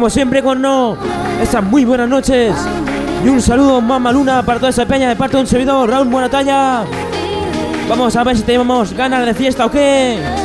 Como siempre con no, estas muy buenas noches. Y un saludo mamá luna para toda esa peña de parte de un servidor, Raúl Buenatalla. Vamos a ver si tenemos ganas de fiesta o qué.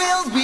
Will be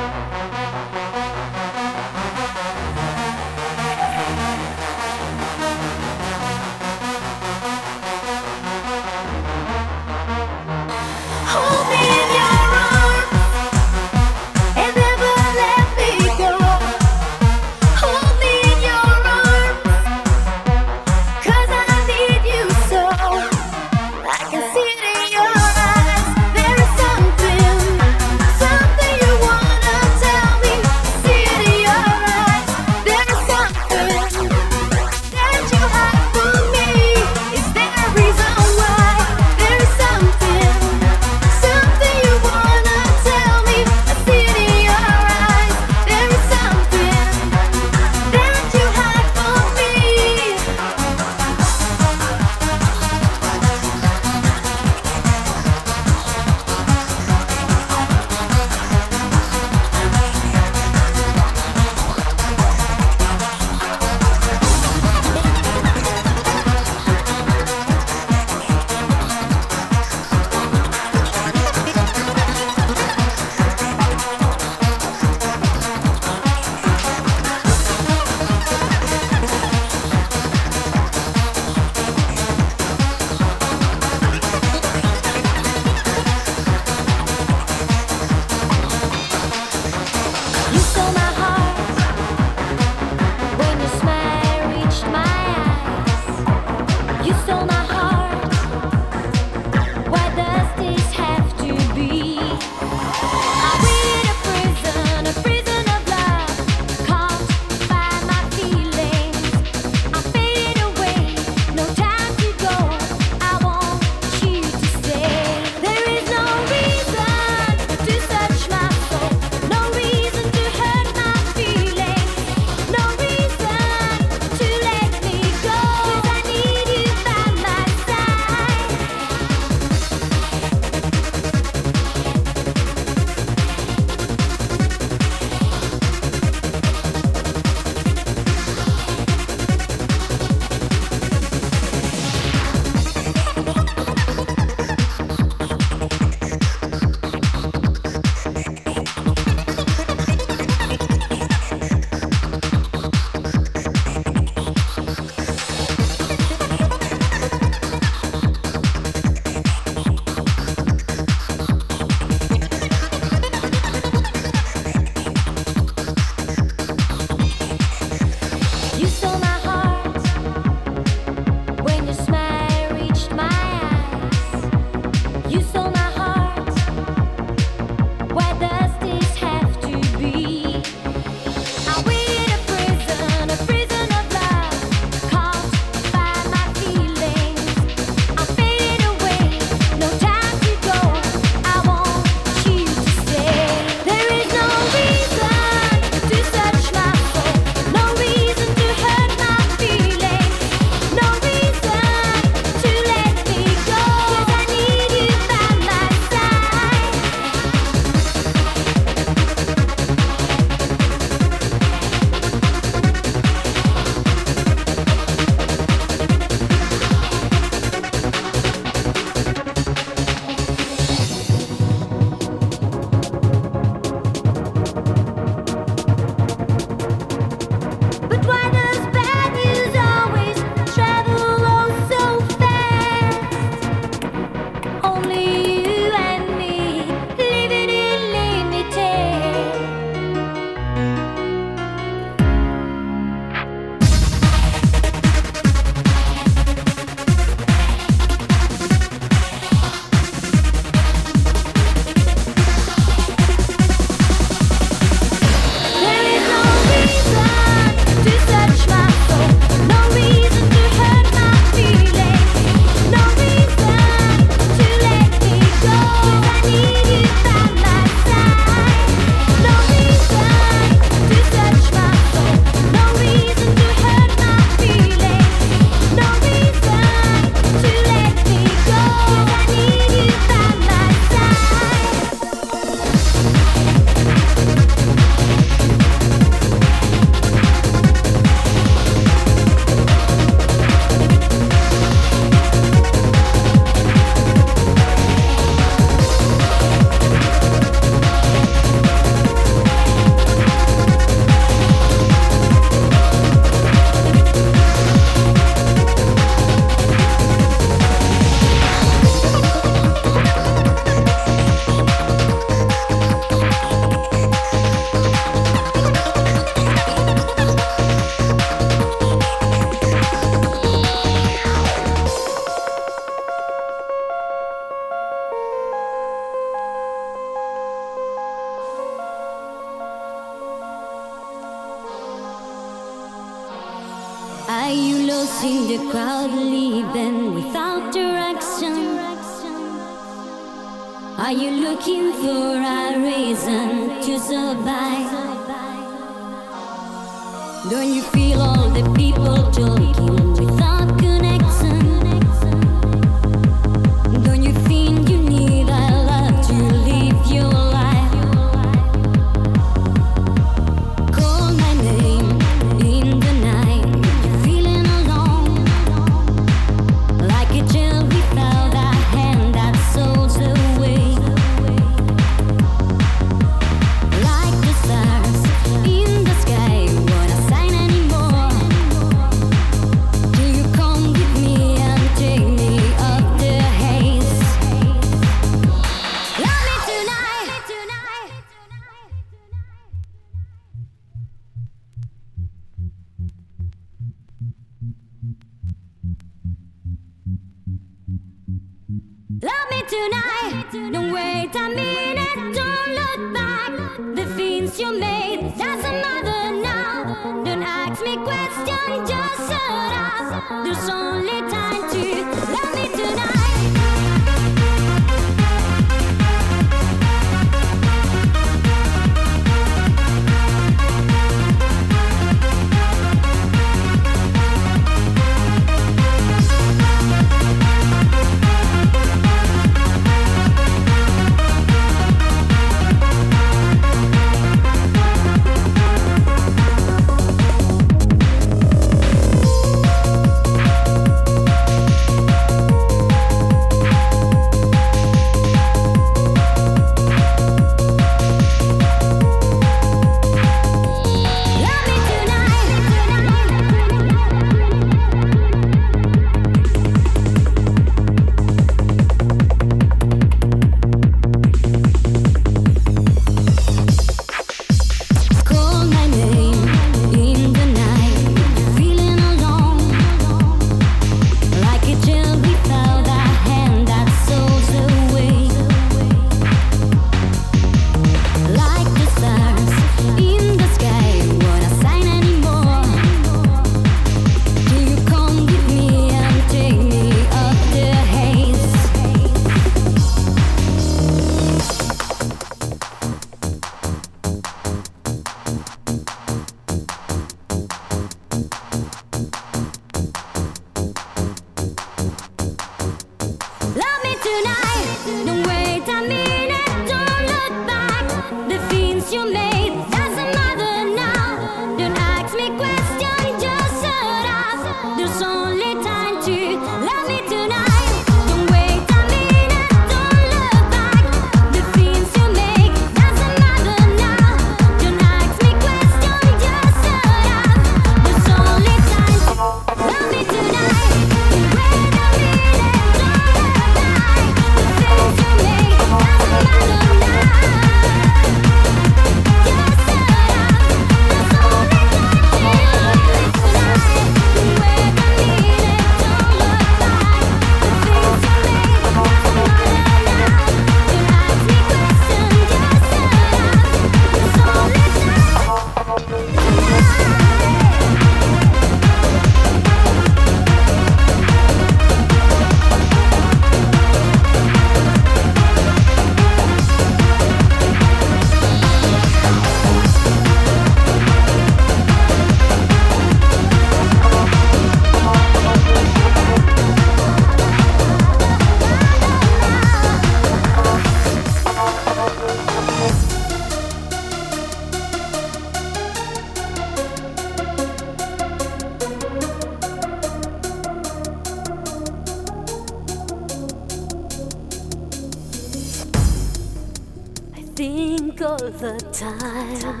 the time.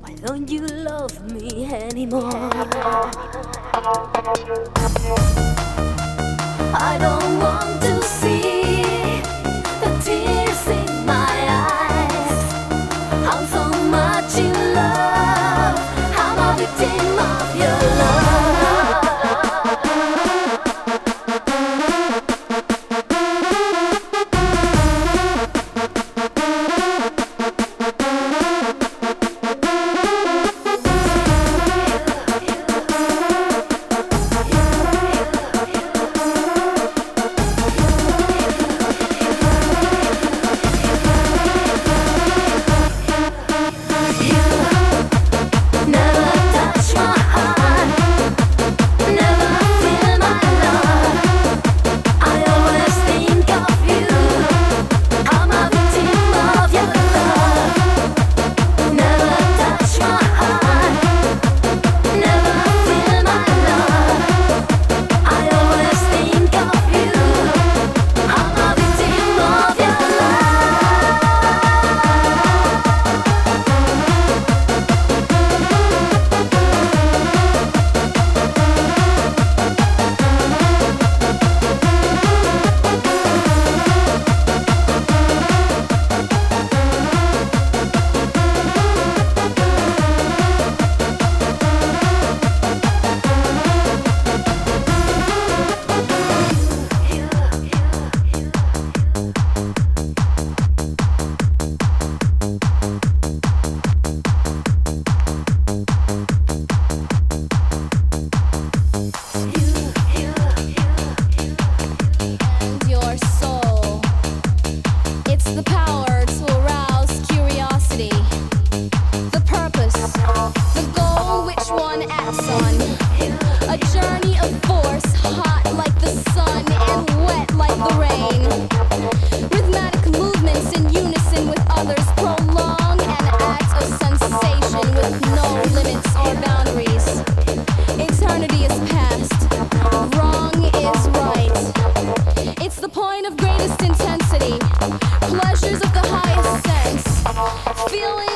Why don't you love me anymore? I don't want to see. highest intensity, pleasures of the highest sense, feeling.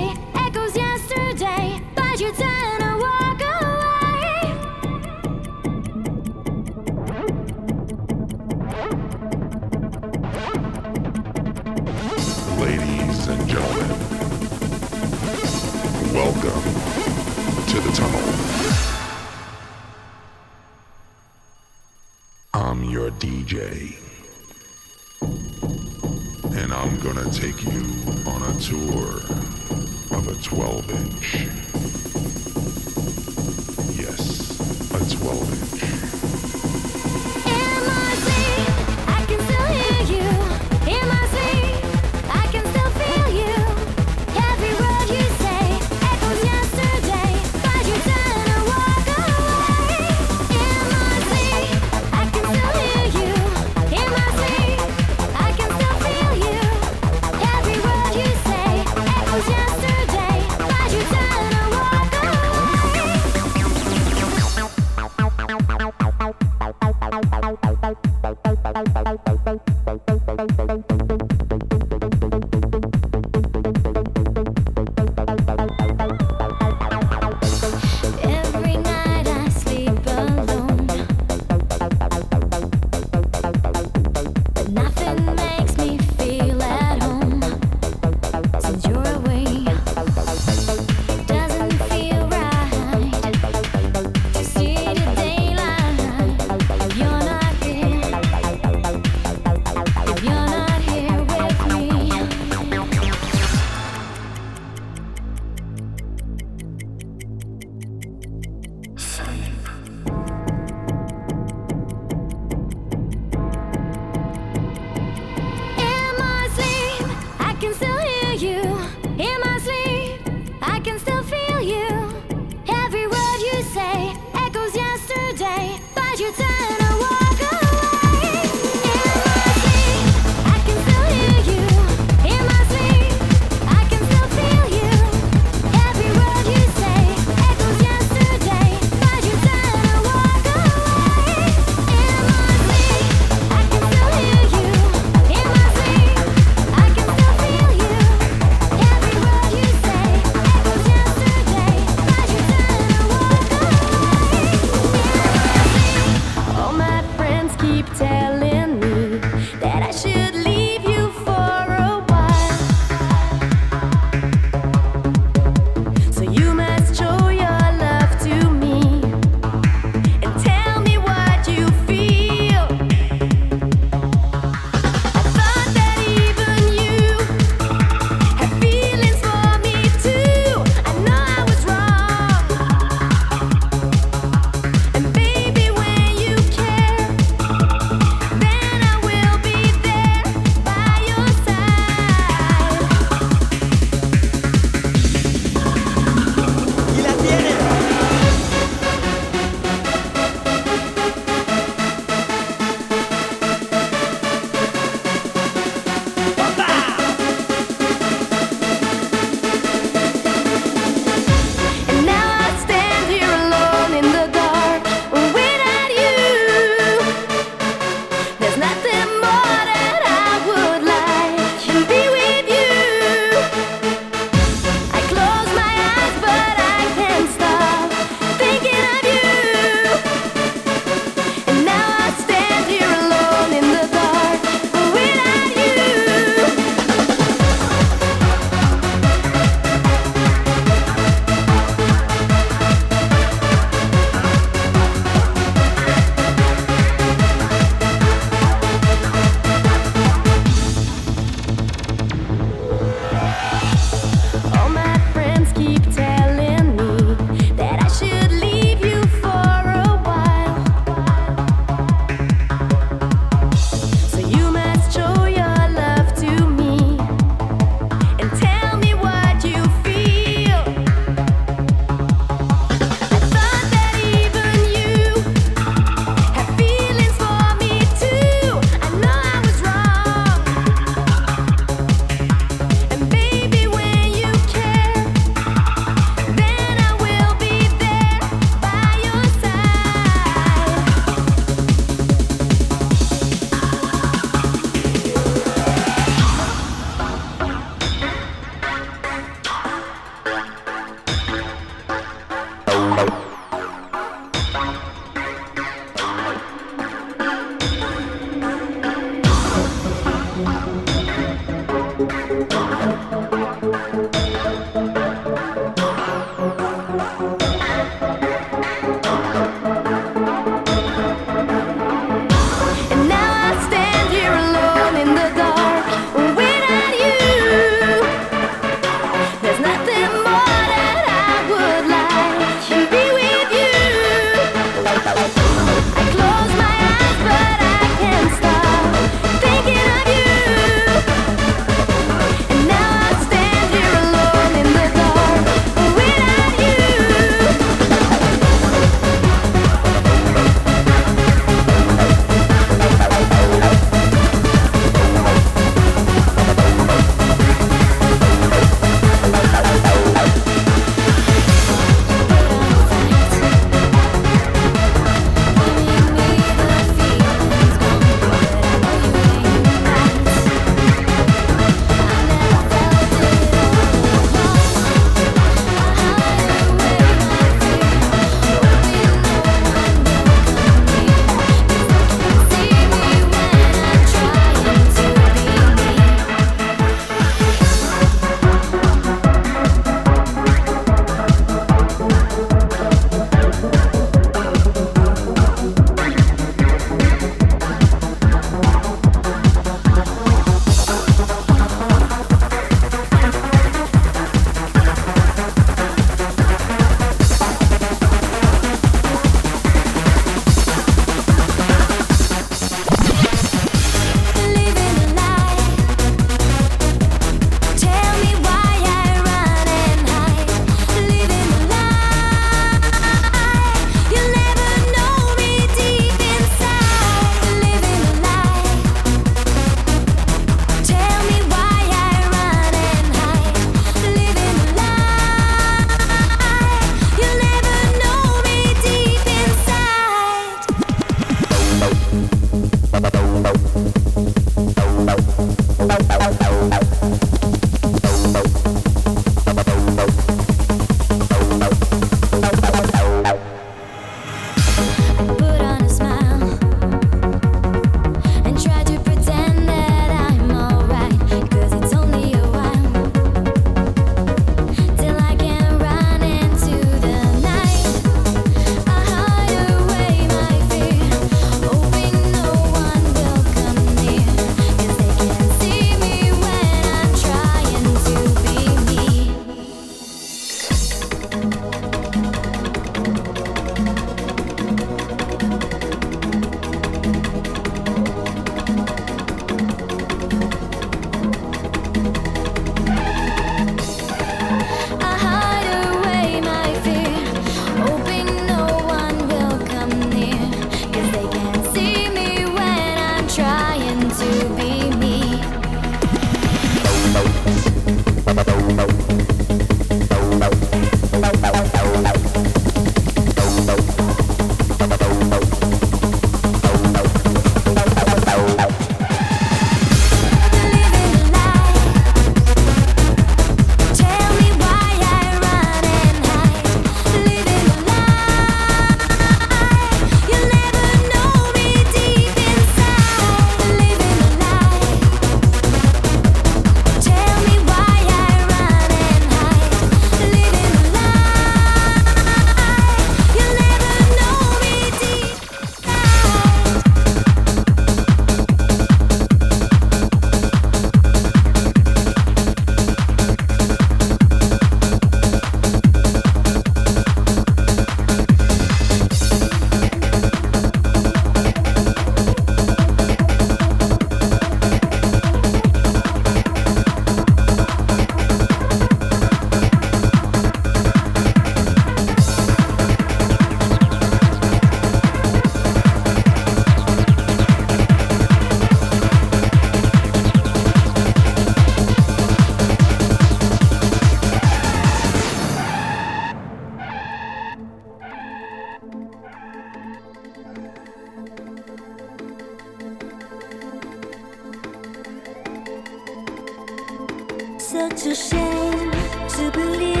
Such a shame to believe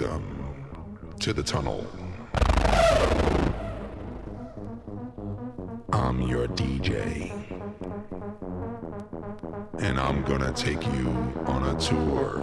Welcome to the tunnel. I'm your DJ, and I'm gonna take you on a tour.